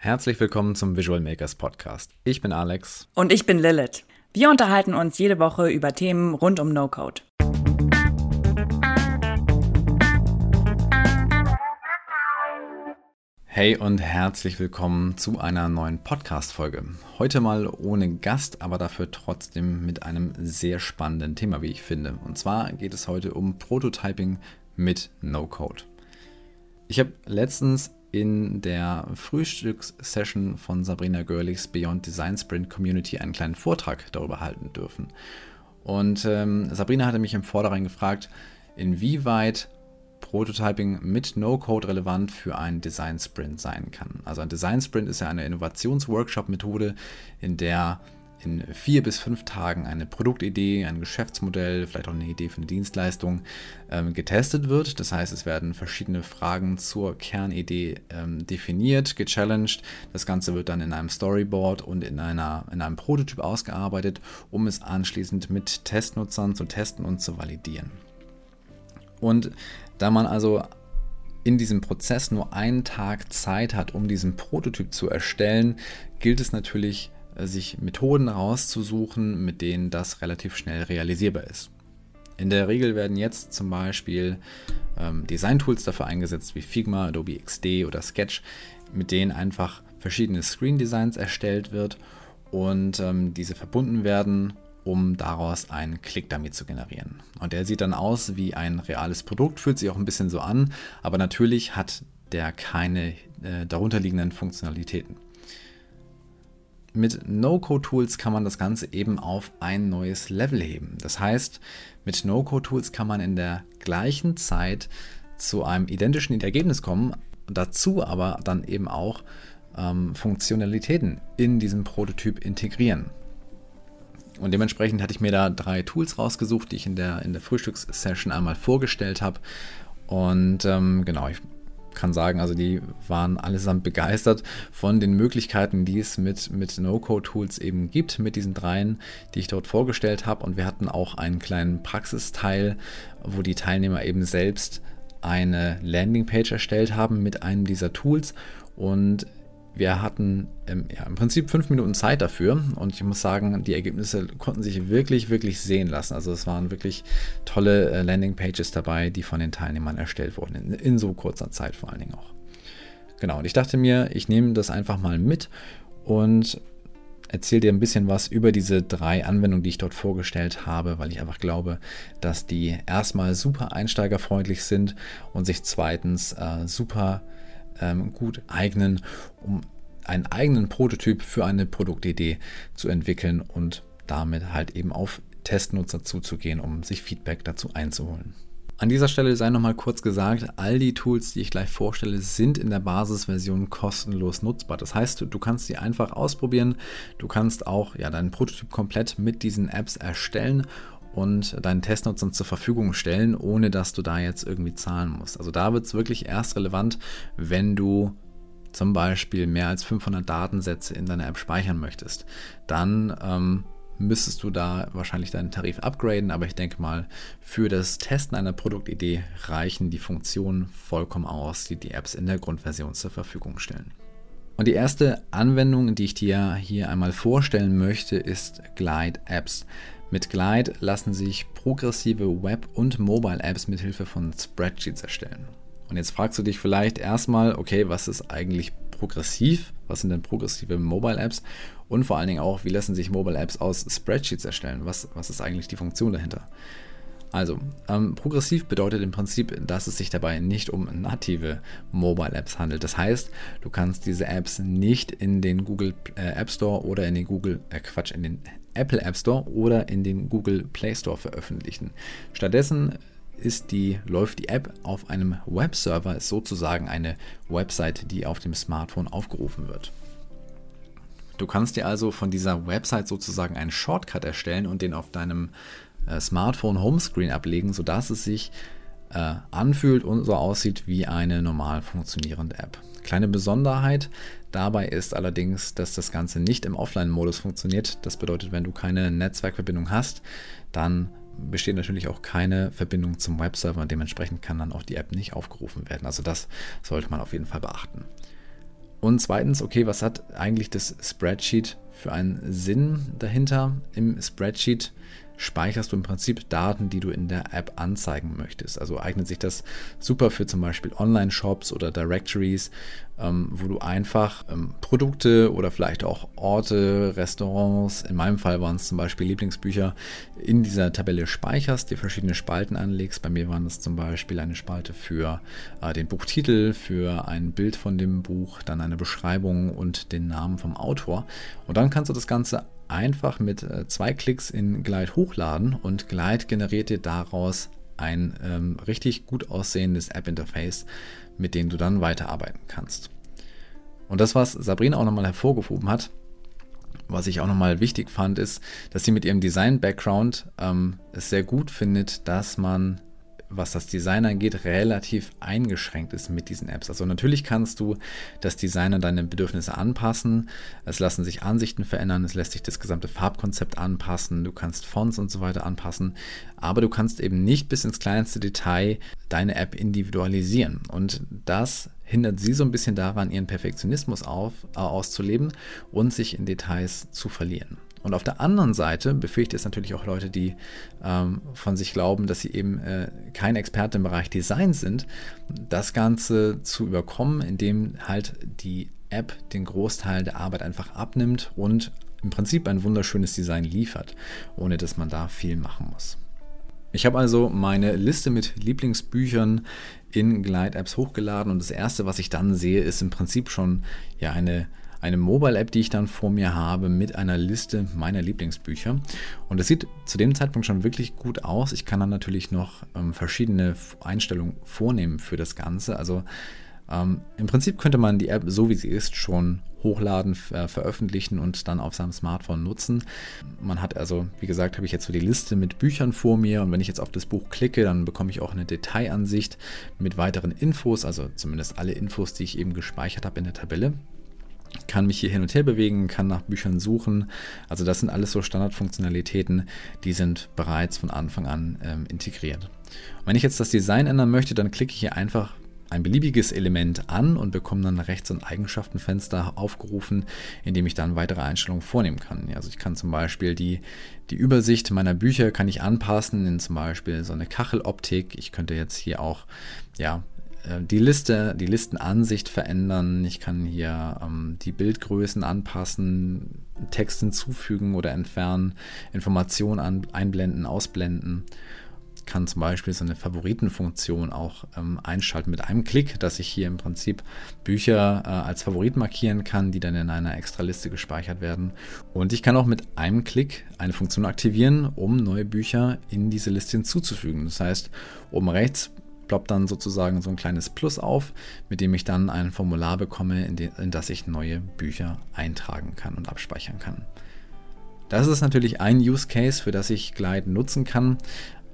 Herzlich willkommen zum Visual Makers Podcast. Ich bin Alex. Und ich bin Lilith. Wir unterhalten uns jede Woche über Themen rund um No-Code. Hey und herzlich willkommen zu einer neuen Podcast-Folge. Heute mal ohne Gast, aber dafür trotzdem mit einem sehr spannenden Thema, wie ich finde. Und zwar geht es heute um Prototyping mit No-Code. Ich habe letztens in der Frühstückssession von Sabrina Görlichs Beyond Design Sprint Community einen kleinen Vortrag darüber halten dürfen. Und ähm, Sabrina hatte mich im Vorderein gefragt, inwieweit Prototyping mit No-Code relevant für einen Design Sprint sein kann. Also ein Design Sprint ist ja eine Innovationsworkshop-Methode, in der in vier bis fünf Tagen eine Produktidee, ein Geschäftsmodell, vielleicht auch eine Idee für eine Dienstleistung ähm, getestet wird. Das heißt, es werden verschiedene Fragen zur Kernidee ähm, definiert, gechallenged. Das Ganze wird dann in einem Storyboard und in, einer, in einem Prototyp ausgearbeitet, um es anschließend mit Testnutzern zu testen und zu validieren. Und da man also in diesem Prozess nur einen Tag Zeit hat, um diesen Prototyp zu erstellen, gilt es natürlich, sich Methoden rauszusuchen, mit denen das relativ schnell realisierbar ist. In der Regel werden jetzt zum Beispiel ähm, Design-Tools dafür eingesetzt, wie Figma, Adobe XD oder Sketch, mit denen einfach verschiedene Screen-Designs erstellt wird und ähm, diese verbunden werden, um daraus einen Click-Dummy zu generieren. Und der sieht dann aus wie ein reales Produkt, fühlt sich auch ein bisschen so an, aber natürlich hat der keine äh, darunterliegenden Funktionalitäten. Mit No-Code-Tools kann man das Ganze eben auf ein neues Level heben. Das heißt, mit No-Code-Tools kann man in der gleichen Zeit zu einem identischen Ergebnis kommen, dazu aber dann eben auch ähm, Funktionalitäten in diesem Prototyp integrieren. Und dementsprechend hatte ich mir da drei Tools rausgesucht, die ich in der, in der Frühstückssession einmal vorgestellt habe. Und ähm, genau, ich kann sagen, also die waren allesamt begeistert von den Möglichkeiten, die es mit, mit No-Code-Tools eben gibt, mit diesen dreien, die ich dort vorgestellt habe. Und wir hatten auch einen kleinen Praxisteil, wo die Teilnehmer eben selbst eine Landingpage erstellt haben mit einem dieser Tools. Und wir hatten ähm, ja, im Prinzip fünf Minuten Zeit dafür und ich muss sagen, die Ergebnisse konnten sich wirklich, wirklich sehen lassen. Also es waren wirklich tolle äh, Landingpages dabei, die von den Teilnehmern erstellt wurden, in, in so kurzer Zeit vor allen Dingen auch. Genau, und ich dachte mir, ich nehme das einfach mal mit und erzähle dir ein bisschen was über diese drei Anwendungen, die ich dort vorgestellt habe, weil ich einfach glaube, dass die erstmal super einsteigerfreundlich sind und sich zweitens äh, super ähm, gut eignen, um einen eigenen Prototyp für eine Produktidee zu entwickeln und damit halt eben auf Testnutzer zuzugehen, um sich Feedback dazu einzuholen. An dieser Stelle sei nochmal kurz gesagt, all die Tools, die ich gleich vorstelle, sind in der Basisversion kostenlos nutzbar. Das heißt, du kannst sie einfach ausprobieren. Du kannst auch ja, deinen Prototyp komplett mit diesen Apps erstellen und deinen Testnutzern zur Verfügung stellen, ohne dass du da jetzt irgendwie zahlen musst. Also da wird es wirklich erst relevant, wenn du zum Beispiel mehr als 500 Datensätze in deiner App speichern möchtest. Dann ähm, müsstest du da wahrscheinlich deinen Tarif upgraden, aber ich denke mal, für das Testen einer Produktidee reichen die Funktionen vollkommen aus, die die Apps in der Grundversion zur Verfügung stellen. Und die erste Anwendung, die ich dir hier einmal vorstellen möchte, ist Glide Apps. Mit Glide lassen sich progressive Web- und Mobile-Apps mithilfe von Spreadsheets erstellen. Und jetzt fragst du dich vielleicht erstmal, okay, was ist eigentlich progressiv? Was sind denn progressive Mobile-Apps? Und vor allen Dingen auch, wie lassen sich Mobile-Apps aus Spreadsheets erstellen? Was, was ist eigentlich die Funktion dahinter? Also, ähm, progressiv bedeutet im Prinzip, dass es sich dabei nicht um native Mobile Apps handelt. Das heißt, du kannst diese Apps nicht in den Google äh, App Store oder in den Google, äh, Quatsch, in den Apple App Store oder in den Google Play Store veröffentlichen. Stattdessen ist die, läuft die App auf einem Webserver, ist sozusagen eine Website, die auf dem Smartphone aufgerufen wird. Du kannst dir also von dieser Website sozusagen einen Shortcut erstellen und den auf deinem äh, Smartphone Homescreen ablegen, sodass es sich äh, anfühlt und so aussieht wie eine normal funktionierende App. Kleine Besonderheit dabei ist allerdings, dass das Ganze nicht im Offline-Modus funktioniert. Das bedeutet, wenn du keine Netzwerkverbindung hast, dann besteht natürlich auch keine Verbindung zum Webserver und dementsprechend kann dann auch die App nicht aufgerufen werden. Also das sollte man auf jeden Fall beachten. Und zweitens, okay, was hat eigentlich das Spreadsheet für einen Sinn dahinter? Im Spreadsheet speicherst du im Prinzip Daten, die du in der App anzeigen möchtest. Also eignet sich das super für zum Beispiel Online-Shops oder Directories, ähm, wo du einfach ähm, Produkte oder vielleicht auch Orte, Restaurants, in meinem Fall waren es zum Beispiel Lieblingsbücher, in dieser Tabelle speicherst, dir verschiedene Spalten anlegst. Bei mir waren es zum Beispiel eine Spalte für äh, den Buchtitel, für ein Bild von dem Buch, dann eine Beschreibung und den Namen vom Autor. Und dann kannst du das Ganze einfach mit äh, zwei Klicks in Glide hochladen und Glide generiert dir daraus ein ähm, richtig gut aussehendes App-Interface, mit dem du dann weiterarbeiten kannst. Und das, was Sabrina auch nochmal hervorgehoben hat, was ich auch nochmal wichtig fand, ist, dass sie mit ihrem Design-Background ähm, es sehr gut findet, dass man was das Design angeht, relativ eingeschränkt ist mit diesen Apps. Also natürlich kannst du das Design an deine Bedürfnisse anpassen. Es lassen sich Ansichten verändern, es lässt sich das gesamte Farbkonzept anpassen, du kannst Fonts und so weiter anpassen, aber du kannst eben nicht bis ins kleinste Detail deine App individualisieren. Und das hindert sie so ein bisschen daran, ihren Perfektionismus auf, äh, auszuleben und sich in Details zu verlieren. Und auf der anderen Seite befähigt es natürlich auch Leute, die ähm, von sich glauben, dass sie eben äh, kein Experte im Bereich Design sind, das Ganze zu überkommen, indem halt die App den Großteil der Arbeit einfach abnimmt und im Prinzip ein wunderschönes Design liefert, ohne dass man da viel machen muss. Ich habe also meine Liste mit Lieblingsbüchern in Glide Apps hochgeladen und das erste, was ich dann sehe, ist im Prinzip schon ja eine eine Mobile-App, die ich dann vor mir habe mit einer Liste meiner Lieblingsbücher. Und es sieht zu dem Zeitpunkt schon wirklich gut aus. Ich kann dann natürlich noch ähm, verschiedene Einstellungen vornehmen für das Ganze. Also ähm, im Prinzip könnte man die App so wie sie ist schon hochladen, äh, veröffentlichen und dann auf seinem Smartphone nutzen. Man hat also, wie gesagt, habe ich jetzt so die Liste mit Büchern vor mir und wenn ich jetzt auf das Buch klicke, dann bekomme ich auch eine Detailansicht mit weiteren Infos, also zumindest alle Infos, die ich eben gespeichert habe in der Tabelle kann mich hier hin und her bewegen, kann nach Büchern suchen. Also das sind alles so Standardfunktionalitäten, die sind bereits von Anfang an ähm, integriert. Und wenn ich jetzt das Design ändern möchte, dann klicke ich hier einfach ein beliebiges Element an und bekomme dann rechts ein Eigenschaftenfenster aufgerufen, in dem ich dann weitere Einstellungen vornehmen kann. Also ich kann zum Beispiel die, die Übersicht meiner Bücher kann ich anpassen in zum Beispiel so eine Kacheloptik. Ich könnte jetzt hier auch ja, äh, die Liste, die Listenansicht verändern. Ich kann hier ähm, die Bildgrößen anpassen, Text hinzufügen oder entfernen, Informationen an, einblenden, ausblenden. Kann zum Beispiel so eine Favoritenfunktion auch ähm, einschalten mit einem Klick, dass ich hier im Prinzip Bücher äh, als Favorit markieren kann, die dann in einer extra Liste gespeichert werden. Und ich kann auch mit einem Klick eine Funktion aktivieren, um neue Bücher in diese Liste hinzuzufügen. Das heißt, oben rechts ploppt dann sozusagen so ein kleines Plus auf, mit dem ich dann ein Formular bekomme, in, de, in das ich neue Bücher eintragen kann und abspeichern kann. Das ist natürlich ein Use Case, für das ich Glide nutzen kann.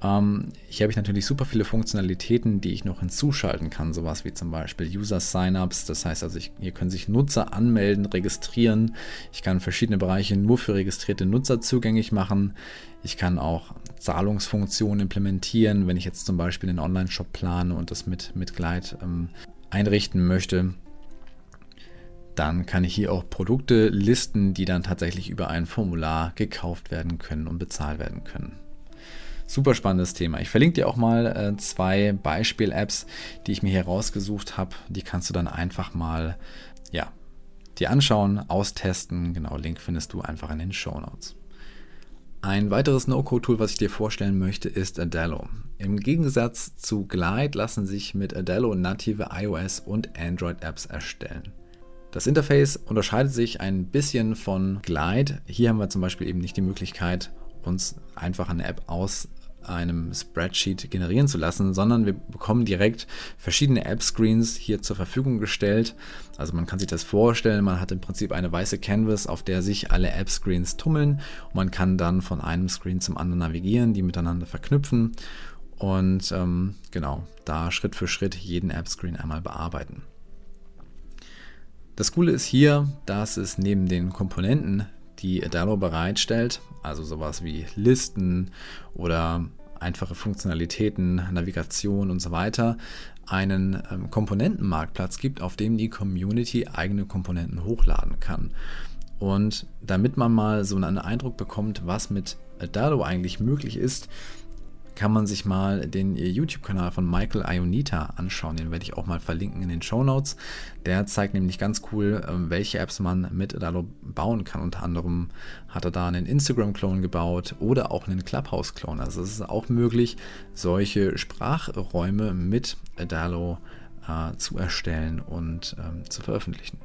Ähm, hier habe ich natürlich super viele Funktionalitäten, die ich noch hinzuschalten kann, sowas wie zum Beispiel User Signups. Das heißt also, ich, hier können sich Nutzer anmelden, registrieren. Ich kann verschiedene Bereiche nur für registrierte Nutzer zugänglich machen. Ich kann auch Zahlungsfunktionen implementieren, wenn ich jetzt zum Beispiel einen Online-Shop plane und das mit, mit Glide ähm, einrichten möchte. Dann kann ich hier auch Produkte listen, die dann tatsächlich über ein Formular gekauft werden können und bezahlt werden können. Super spannendes Thema. Ich verlinke dir auch mal äh, zwei Beispiel-Apps, die ich mir hier rausgesucht habe. Die kannst du dann einfach mal, ja, dir anschauen, austesten. Genau, Link findest du einfach in den Show Notes. Ein weiteres No-Code-Tool, was ich dir vorstellen möchte, ist Adalo. Im Gegensatz zu Glide lassen sich mit Adalo native iOS und Android-Apps erstellen. Das Interface unterscheidet sich ein bisschen von Glide. Hier haben wir zum Beispiel eben nicht die Möglichkeit, uns einfach eine App aus einem Spreadsheet generieren zu lassen, sondern wir bekommen direkt verschiedene App-Screens hier zur Verfügung gestellt. Also man kann sich das vorstellen, man hat im Prinzip eine weiße Canvas, auf der sich alle App-Screens tummeln und man kann dann von einem Screen zum anderen navigieren, die miteinander verknüpfen und ähm, genau, da Schritt für Schritt jeden App-Screen einmal bearbeiten. Das Coole ist hier, dass es neben den Komponenten, die Adalo bereitstellt, also sowas wie Listen oder einfache Funktionalitäten, Navigation und so weiter, einen ähm, Komponentenmarktplatz gibt, auf dem die Community eigene Komponenten hochladen kann. Und damit man mal so einen Eindruck bekommt, was mit Adalo eigentlich möglich ist, kann man sich mal den YouTube-Kanal von Michael Ionita anschauen. Den werde ich auch mal verlinken in den Show Notes. Der zeigt nämlich ganz cool, ähm, welche Apps man mit Adalo bauen kann. Unter anderem hat er da einen Instagram-Clone gebaut oder auch einen Clubhouse-Clone. Also es ist auch möglich, solche Sprachräume mit Adalo äh, zu erstellen und ähm, zu veröffentlichen.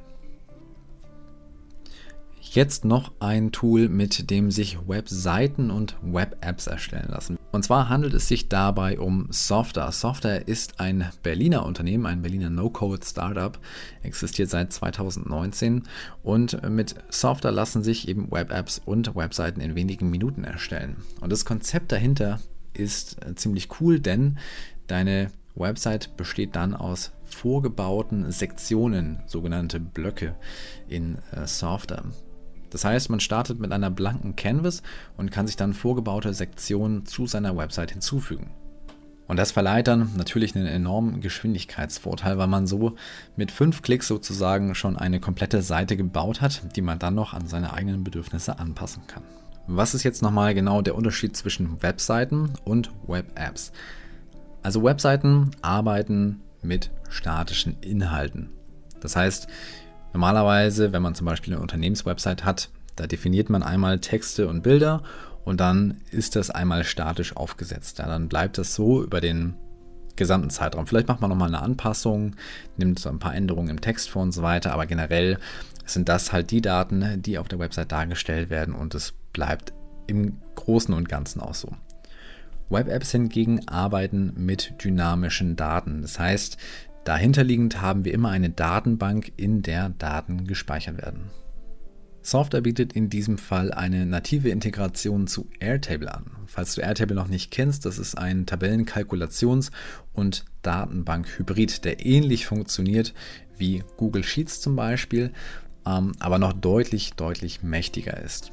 Jetzt noch ein Tool, mit dem sich Webseiten und Web-Apps erstellen lassen. Und zwar handelt es sich dabei um Softer. Softer ist ein Berliner Unternehmen, ein Berliner No-Code-Startup, existiert seit 2019 und mit Softer lassen sich eben Web-Apps und Webseiten in wenigen Minuten erstellen. Und das Konzept dahinter ist ziemlich cool, denn deine Website besteht dann aus vorgebauten Sektionen, sogenannte Blöcke in äh, Softer. Das heißt, man startet mit einer blanken Canvas und kann sich dann vorgebaute Sektionen zu seiner Website hinzufügen. Und das verleiht dann natürlich einen enormen Geschwindigkeitsvorteil, weil man so mit fünf Klicks sozusagen schon eine komplette Seite gebaut hat, die man dann noch an seine eigenen Bedürfnisse anpassen kann. Was ist jetzt nochmal genau der Unterschied zwischen Webseiten und Web-Apps? Also Webseiten arbeiten mit statischen Inhalten. Das heißt, Normalerweise, wenn man zum Beispiel eine Unternehmenswebsite hat, da definiert man einmal Texte und Bilder und dann ist das einmal statisch aufgesetzt. Ja, dann bleibt das so über den gesamten Zeitraum. Vielleicht macht man nochmal eine Anpassung, nimmt so ein paar Änderungen im Text vor und so weiter, aber generell sind das halt die Daten, die auf der Website dargestellt werden und es bleibt im Großen und Ganzen auch so. Web-Apps hingegen arbeiten mit dynamischen Daten. Das heißt, Dahinterliegend haben wir immer eine Datenbank, in der Daten gespeichert werden. Software bietet in diesem Fall eine native Integration zu Airtable an. Falls du Airtable noch nicht kennst, das ist ein Tabellenkalkulations- und Datenbank-Hybrid, der ähnlich funktioniert wie Google Sheets zum Beispiel, ähm, aber noch deutlich, deutlich mächtiger ist.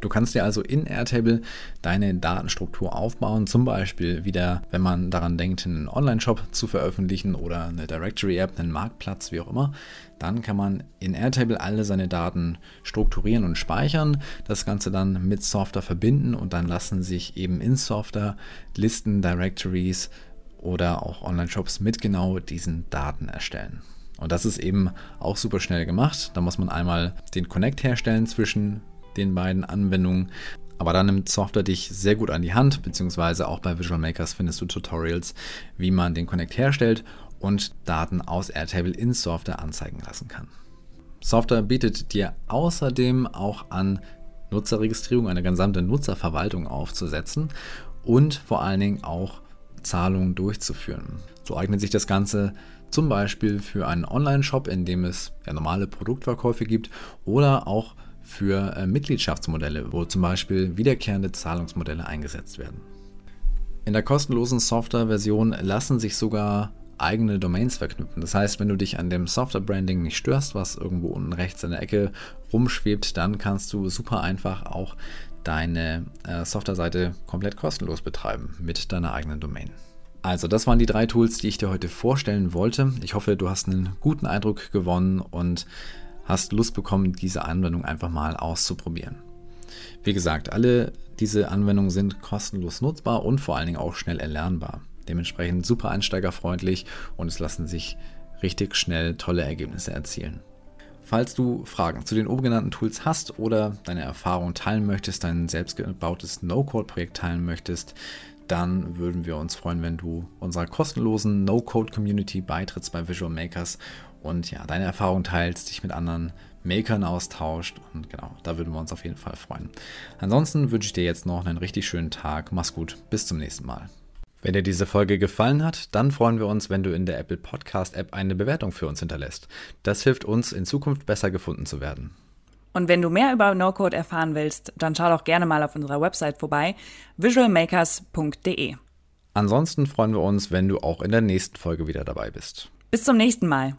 Du kannst dir also in Airtable deine Datenstruktur aufbauen, zum Beispiel wieder, wenn man daran denkt, einen Online-Shop zu veröffentlichen oder eine Directory-App, einen Marktplatz, wie auch immer. Dann kann man in Airtable alle seine Daten strukturieren und speichern, das Ganze dann mit Software verbinden und dann lassen sich eben in Software Listen, Directories oder auch Online-Shops mit genau diesen Daten erstellen. Und das ist eben auch super schnell gemacht. Da muss man einmal den Connect herstellen zwischen den beiden Anwendungen. Aber da nimmt Software dich sehr gut an die Hand, beziehungsweise auch bei Visual Makers findest du Tutorials, wie man den Connect herstellt und Daten aus Airtable in Software anzeigen lassen kann. Software bietet dir außerdem auch an, Nutzerregistrierung, eine gesamte Nutzerverwaltung aufzusetzen und vor allen Dingen auch Zahlungen durchzuführen. So eignet sich das Ganze zum Beispiel für einen Online-Shop, in dem es ja normale Produktverkäufe gibt oder auch für äh, Mitgliedschaftsmodelle, wo zum Beispiel wiederkehrende Zahlungsmodelle eingesetzt werden. In der kostenlosen Software-Version lassen sich sogar eigene Domains verknüpfen. Das heißt, wenn du dich an dem Software-Branding nicht störst, was irgendwo unten rechts in der Ecke rumschwebt, dann kannst du super einfach auch deine äh, Software-Seite komplett kostenlos betreiben mit deiner eigenen Domain. Also, das waren die drei Tools, die ich dir heute vorstellen wollte. Ich hoffe, du hast einen guten Eindruck gewonnen und hast Lust bekommen, diese Anwendung einfach mal auszuprobieren. Wie gesagt, alle diese Anwendungen sind kostenlos nutzbar und vor allen Dingen auch schnell erlernbar. Dementsprechend super einsteigerfreundlich und es lassen sich richtig schnell tolle Ergebnisse erzielen. Falls du Fragen zu den oben genannten Tools hast oder deine Erfahrung teilen möchtest, dein selbstgebautes No-Code-Projekt teilen möchtest, dann würden wir uns freuen, wenn du unserer kostenlosen No-Code-Community beitrittst bei Visual Makers und ja, deine Erfahrung teilst, dich mit anderen Makern austauscht und genau, da würden wir uns auf jeden Fall freuen. Ansonsten wünsche ich dir jetzt noch einen richtig schönen Tag. Mach's gut, bis zum nächsten Mal. Wenn dir diese Folge gefallen hat, dann freuen wir uns, wenn du in der Apple Podcast App eine Bewertung für uns hinterlässt. Das hilft uns, in Zukunft besser gefunden zu werden. Und wenn du mehr über No-Code erfahren willst, dann schau doch gerne mal auf unserer Website vorbei, visualmakers.de. Ansonsten freuen wir uns, wenn du auch in der nächsten Folge wieder dabei bist. Bis zum nächsten Mal.